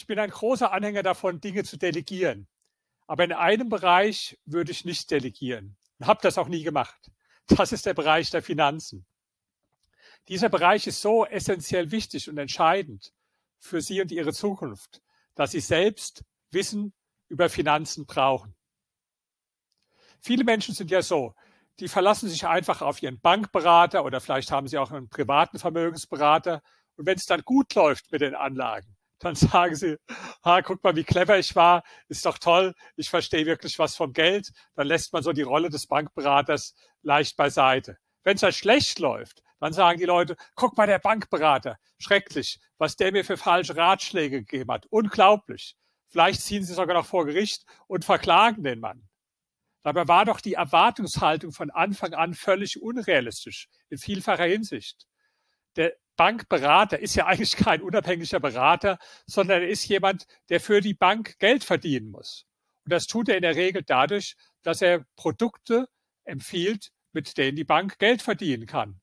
Ich bin ein großer Anhänger davon, Dinge zu delegieren. Aber in einem Bereich würde ich nicht delegieren und habe das auch nie gemacht. Das ist der Bereich der Finanzen. Dieser Bereich ist so essentiell wichtig und entscheidend für Sie und Ihre Zukunft, dass Sie selbst Wissen über Finanzen brauchen. Viele Menschen sind ja so, die verlassen sich einfach auf ihren Bankberater oder vielleicht haben sie auch einen privaten Vermögensberater. Und wenn es dann gut läuft mit den Anlagen, dann sagen sie, ha, guck mal, wie clever ich war, ist doch toll, ich verstehe wirklich was vom Geld. Dann lässt man so die Rolle des Bankberaters leicht beiseite. Wenn es dann schlecht läuft, dann sagen die Leute, guck mal, der Bankberater, schrecklich, was der mir für falsche Ratschläge gegeben hat. Unglaublich. Vielleicht ziehen sie sogar noch vor Gericht und verklagen den Mann. Dabei war doch die Erwartungshaltung von Anfang an völlig unrealistisch in vielfacher Hinsicht. Der Bankberater ist ja eigentlich kein unabhängiger Berater, sondern er ist jemand, der für die Bank Geld verdienen muss. Und das tut er in der Regel dadurch, dass er Produkte empfiehlt, mit denen die Bank Geld verdienen kann.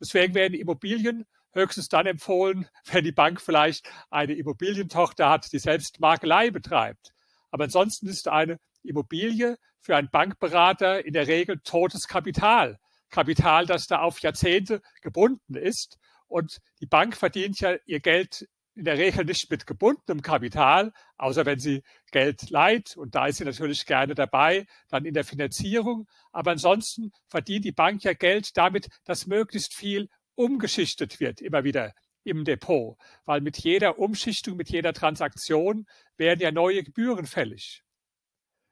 Deswegen werden Immobilien höchstens dann empfohlen, wenn die Bank vielleicht eine Immobilientochter hat, die selbst Makelei betreibt. Aber ansonsten ist eine Immobilie für einen Bankberater in der Regel totes Kapital. Kapital, das da auf Jahrzehnte gebunden ist. Und die Bank verdient ja ihr Geld in der Regel nicht mit gebundenem Kapital, außer wenn sie Geld leiht. Und da ist sie natürlich gerne dabei, dann in der Finanzierung. Aber ansonsten verdient die Bank ja Geld damit, dass möglichst viel umgeschichtet wird, immer wieder im Depot. Weil mit jeder Umschichtung, mit jeder Transaktion werden ja neue Gebühren fällig.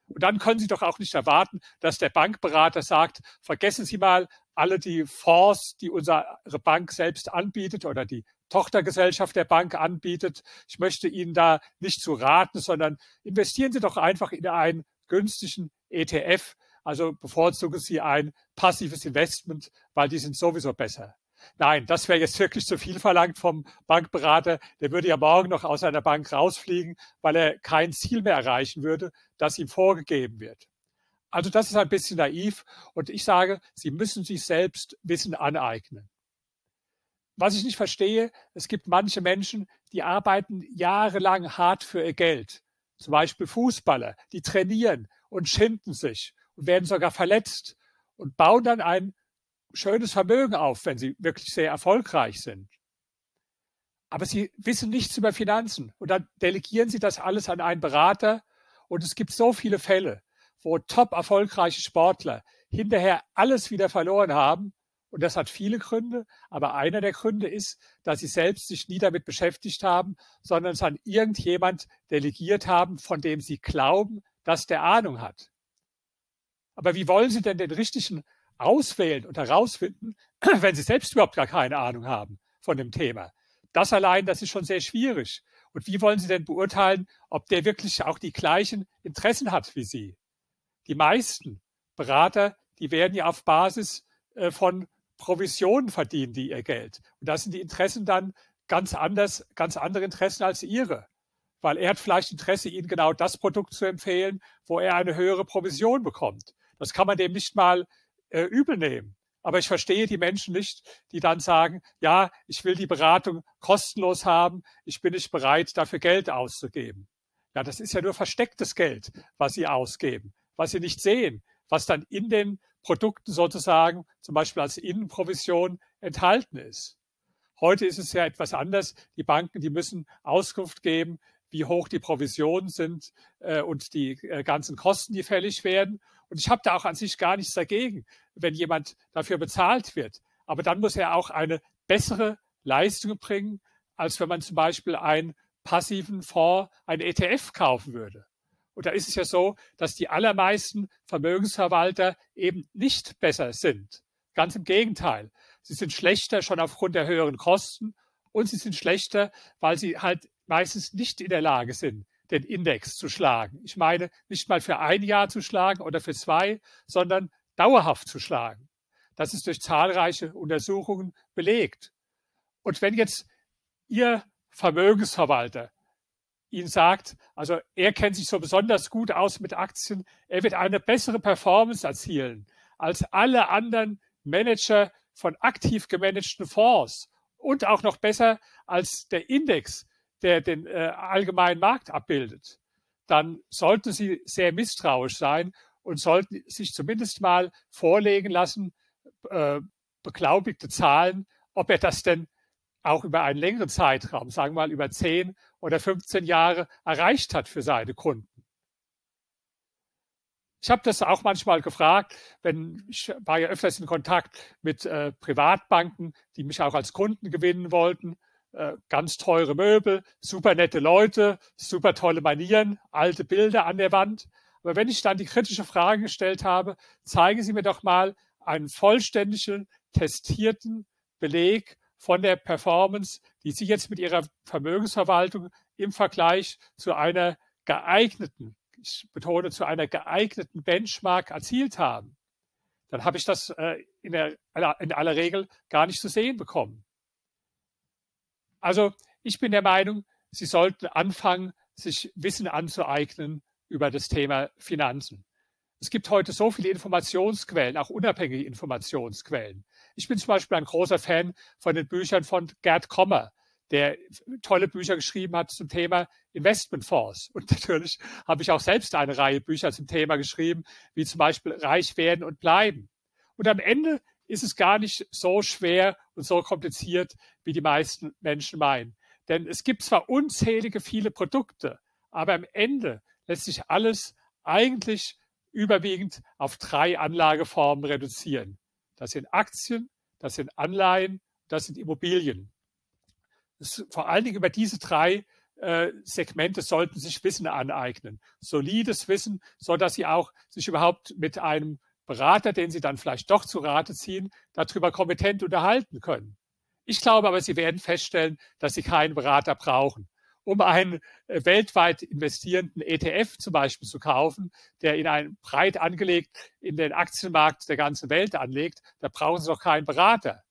Und dann können Sie doch auch nicht erwarten, dass der Bankberater sagt, vergessen Sie mal alle die Fonds, die unsere Bank selbst anbietet oder die Tochtergesellschaft der Bank anbietet. Ich möchte Ihnen da nicht zu raten, sondern investieren Sie doch einfach in einen günstigen ETF. Also bevorzugen Sie ein passives Investment, weil die sind sowieso besser. Nein, das wäre jetzt wirklich zu viel verlangt vom Bankberater. Der würde ja morgen noch aus einer Bank rausfliegen, weil er kein Ziel mehr erreichen würde, das ihm vorgegeben wird. Also das ist ein bisschen naiv und ich sage, Sie müssen sich selbst Wissen aneignen. Was ich nicht verstehe, es gibt manche Menschen, die arbeiten jahrelang hart für ihr Geld. Zum Beispiel Fußballer, die trainieren und schinden sich und werden sogar verletzt und bauen dann ein schönes Vermögen auf, wenn sie wirklich sehr erfolgreich sind. Aber sie wissen nichts über Finanzen und dann delegieren sie das alles an einen Berater und es gibt so viele Fälle, wo top erfolgreiche Sportler hinterher alles wieder verloren haben und das hat viele Gründe, aber einer der Gründe ist, dass sie selbst sich nie damit beschäftigt haben, sondern es an irgendjemand delegiert haben, von dem sie glauben, dass der Ahnung hat. Aber wie wollen Sie denn den richtigen auswählen und herausfinden, wenn sie selbst überhaupt gar keine Ahnung haben von dem Thema. Das allein, das ist schon sehr schwierig. Und wie wollen Sie denn beurteilen, ob der wirklich auch die gleichen Interessen hat wie Sie? Die meisten Berater, die werden ja auf Basis äh, von Provisionen verdienen, die ihr Geld. Und da sind die Interessen dann ganz anders, ganz andere Interessen als Ihre. Weil er hat vielleicht Interesse, Ihnen genau das Produkt zu empfehlen, wo er eine höhere Provision bekommt. Das kann man dem nicht mal äh, übel nehmen. Aber ich verstehe die Menschen nicht, die dann sagen, ja, ich will die Beratung kostenlos haben, ich bin nicht bereit, dafür Geld auszugeben. Ja, das ist ja nur verstecktes Geld, was sie ausgeben, was sie nicht sehen, was dann in den Produkten sozusagen, zum Beispiel als Innenprovision, enthalten ist. Heute ist es ja etwas anders. Die Banken, die müssen Auskunft geben, wie hoch die Provisionen sind äh, und die äh, ganzen Kosten, die fällig werden. Und ich habe da auch an sich gar nichts dagegen, wenn jemand dafür bezahlt wird. Aber dann muss er auch eine bessere Leistung bringen, als wenn man zum Beispiel einen passiven Fonds, einen ETF kaufen würde. Und da ist es ja so, dass die allermeisten Vermögensverwalter eben nicht besser sind. Ganz im Gegenteil. Sie sind schlechter schon aufgrund der höheren Kosten und sie sind schlechter, weil sie halt meistens nicht in der Lage sind, den Index zu schlagen. Ich meine, nicht mal für ein Jahr zu schlagen oder für zwei, sondern dauerhaft zu schlagen. Das ist durch zahlreiche Untersuchungen belegt. Und wenn jetzt Ihr Vermögensverwalter Ihnen sagt, also er kennt sich so besonders gut aus mit Aktien, er wird eine bessere Performance erzielen als alle anderen Manager von aktiv gemanagten Fonds und auch noch besser als der Index, der den äh, allgemeinen Markt abbildet, dann sollten Sie sehr misstrauisch sein und sollten sich zumindest mal vorlegen lassen, äh, beglaubigte Zahlen, ob er das denn auch über einen längeren Zeitraum, sagen wir mal über 10 oder 15 Jahre, erreicht hat für seine Kunden. Ich habe das auch manchmal gefragt, wenn ich war ja öfters in Kontakt mit äh, Privatbanken, die mich auch als Kunden gewinnen wollten. Äh, ganz teure Möbel, super nette Leute, super tolle Manieren, alte Bilder an der Wand. Aber wenn ich dann die kritische Frage gestellt habe, zeigen Sie mir doch mal einen vollständigen, testierten Beleg von der Performance, die Sie jetzt mit Ihrer Vermögensverwaltung im Vergleich zu einer geeigneten, ich betone, zu einer geeigneten Benchmark erzielt haben, dann habe ich das äh, in, der, in aller Regel gar nicht zu sehen bekommen. Also ich bin der Meinung, Sie sollten anfangen, sich Wissen anzueignen über das Thema Finanzen. Es gibt heute so viele Informationsquellen, auch unabhängige Informationsquellen. Ich bin zum Beispiel ein großer Fan von den Büchern von Gerd Kommer, der tolle Bücher geschrieben hat zum Thema Investmentfonds. Und natürlich habe ich auch selbst eine Reihe Bücher zum Thema geschrieben, wie zum Beispiel Reich werden und bleiben. Und am Ende ist es gar nicht so schwer und so kompliziert, wie die meisten Menschen meinen. Denn es gibt zwar unzählige viele Produkte, aber am Ende lässt sich alles eigentlich überwiegend auf drei Anlageformen reduzieren. Das sind Aktien, das sind Anleihen, das sind Immobilien. Das, vor allen Dingen über diese drei äh, Segmente sollten sich Wissen aneignen. Solides Wissen, so dass sie auch sich überhaupt mit einem Berater, den sie dann vielleicht doch zu Rate ziehen, darüber kompetent unterhalten können. Ich glaube aber, sie werden feststellen, dass sie keinen Berater brauchen um einen äh, weltweit investierenden ETF zum Beispiel zu kaufen, der in einen breit angelegt in den Aktienmarkt der ganzen Welt anlegt, da brauchen Sie doch keinen Berater.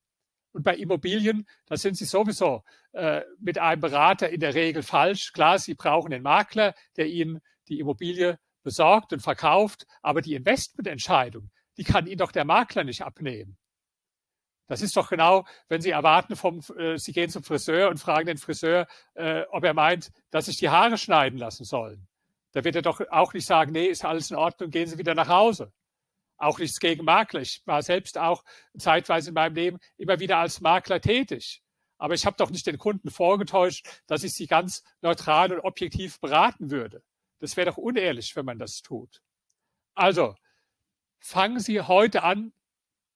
Und bei Immobilien, da sind Sie sowieso äh, mit einem Berater in der Regel falsch. Klar, Sie brauchen einen Makler, der Ihnen die Immobilie besorgt und verkauft, aber die Investmententscheidung, die kann Ihnen doch der Makler nicht abnehmen. Das ist doch genau, wenn Sie erwarten vom, äh, Sie gehen zum Friseur und fragen den Friseur, äh, ob er meint, dass sich die Haare schneiden lassen sollen. Da wird er doch auch nicht sagen, nee, ist alles in Ordnung, gehen Sie wieder nach Hause. Auch nichts gegen Makler. Ich war selbst auch zeitweise in meinem Leben immer wieder als Makler tätig. Aber ich habe doch nicht den Kunden vorgetäuscht, dass ich sie ganz neutral und objektiv beraten würde. Das wäre doch unehrlich, wenn man das tut. Also, fangen Sie heute an,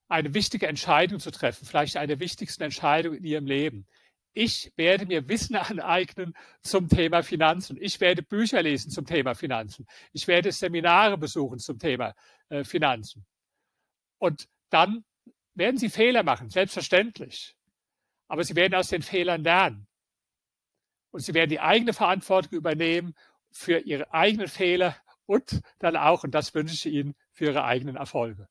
eine wichtige Entscheidung zu treffen, vielleicht eine der wichtigsten Entscheidungen in Ihrem Leben. Ich werde mir Wissen aneignen zum Thema Finanzen. Ich werde Bücher lesen zum Thema Finanzen. Ich werde Seminare besuchen zum Thema äh, Finanzen. Und dann werden Sie Fehler machen, selbstverständlich. Aber Sie werden aus den Fehlern lernen. Und Sie werden die eigene Verantwortung übernehmen für Ihre eigenen Fehler und dann auch, und das wünsche ich Ihnen, für Ihre eigenen Erfolge.